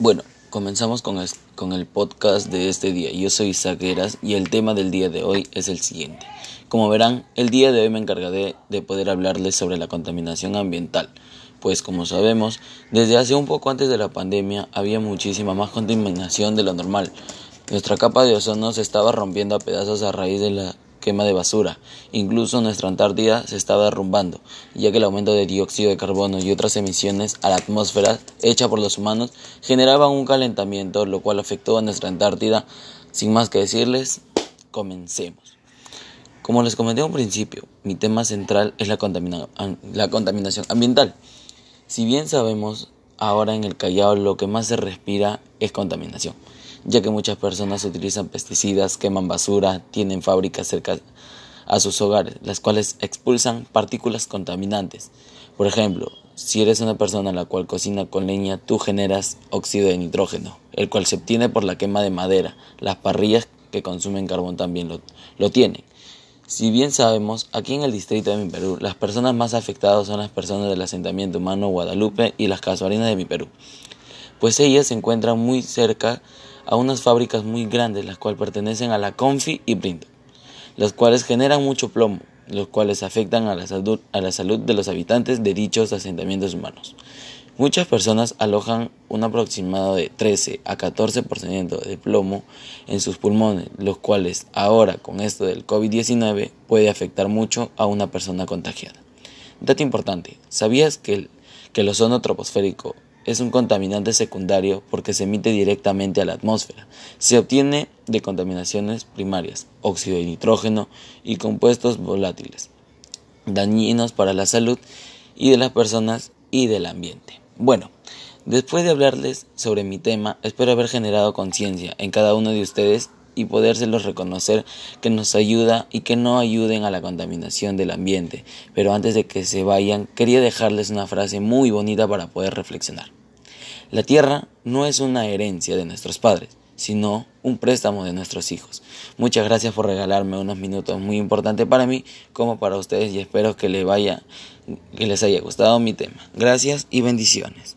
Bueno, comenzamos con el, podcast de este día. Yo soy Isaac y el tema del día de hoy es el siguiente. Como verán, el día de hoy me encargaré de poder hablarles sobre la contaminación ambiental, pues como sabemos, desde hace un poco antes de la pandemia había muchísima más contaminación de lo normal. Nuestra capa de ozono se estaba rompiendo a pedazos a raíz de la quema de basura. Incluso nuestra Antártida se estaba derrumbando, ya que el aumento de dióxido de carbono y otras emisiones a la atmósfera hecha por los humanos generaban un calentamiento, lo cual afectó a nuestra Antártida. Sin más que decirles, comencemos. Como les comenté a un principio, mi tema central es la, la contaminación ambiental. Si bien sabemos, ahora en el Callao lo que más se respira es contaminación ya que muchas personas utilizan pesticidas, queman basura, tienen fábricas cerca a sus hogares, las cuales expulsan partículas contaminantes. Por ejemplo, si eres una persona la cual cocina con leña, tú generas óxido de nitrógeno, el cual se obtiene por la quema de madera. Las parrillas que consumen carbón también lo, lo tienen. Si bien sabemos, aquí en el distrito de mi Perú, las personas más afectadas son las personas del asentamiento humano Guadalupe y las casuarinas de mi Perú, pues ellas se encuentran muy cerca a unas fábricas muy grandes, las cuales pertenecen a la Confi y Brinto, las cuales generan mucho plomo, los cuales afectan a la, salud, a la salud de los habitantes de dichos asentamientos humanos. Muchas personas alojan un aproximado de 13 a 14% de plomo en sus pulmones, los cuales ahora con esto del COVID-19 puede afectar mucho a una persona contagiada. Dato importante, ¿sabías que el, que el ozono troposférico es un contaminante secundario porque se emite directamente a la atmósfera. Se obtiene de contaminaciones primarias, óxido de nitrógeno y compuestos volátiles, dañinos para la salud y de las personas y del ambiente. Bueno, después de hablarles sobre mi tema, espero haber generado conciencia en cada uno de ustedes y podérselos reconocer que nos ayuda y que no ayuden a la contaminación del ambiente. Pero antes de que se vayan, quería dejarles una frase muy bonita para poder reflexionar. La tierra no es una herencia de nuestros padres, sino un préstamo de nuestros hijos. Muchas gracias por regalarme unos minutos muy importantes para mí como para ustedes y espero que les vaya que les haya gustado mi tema. Gracias y bendiciones.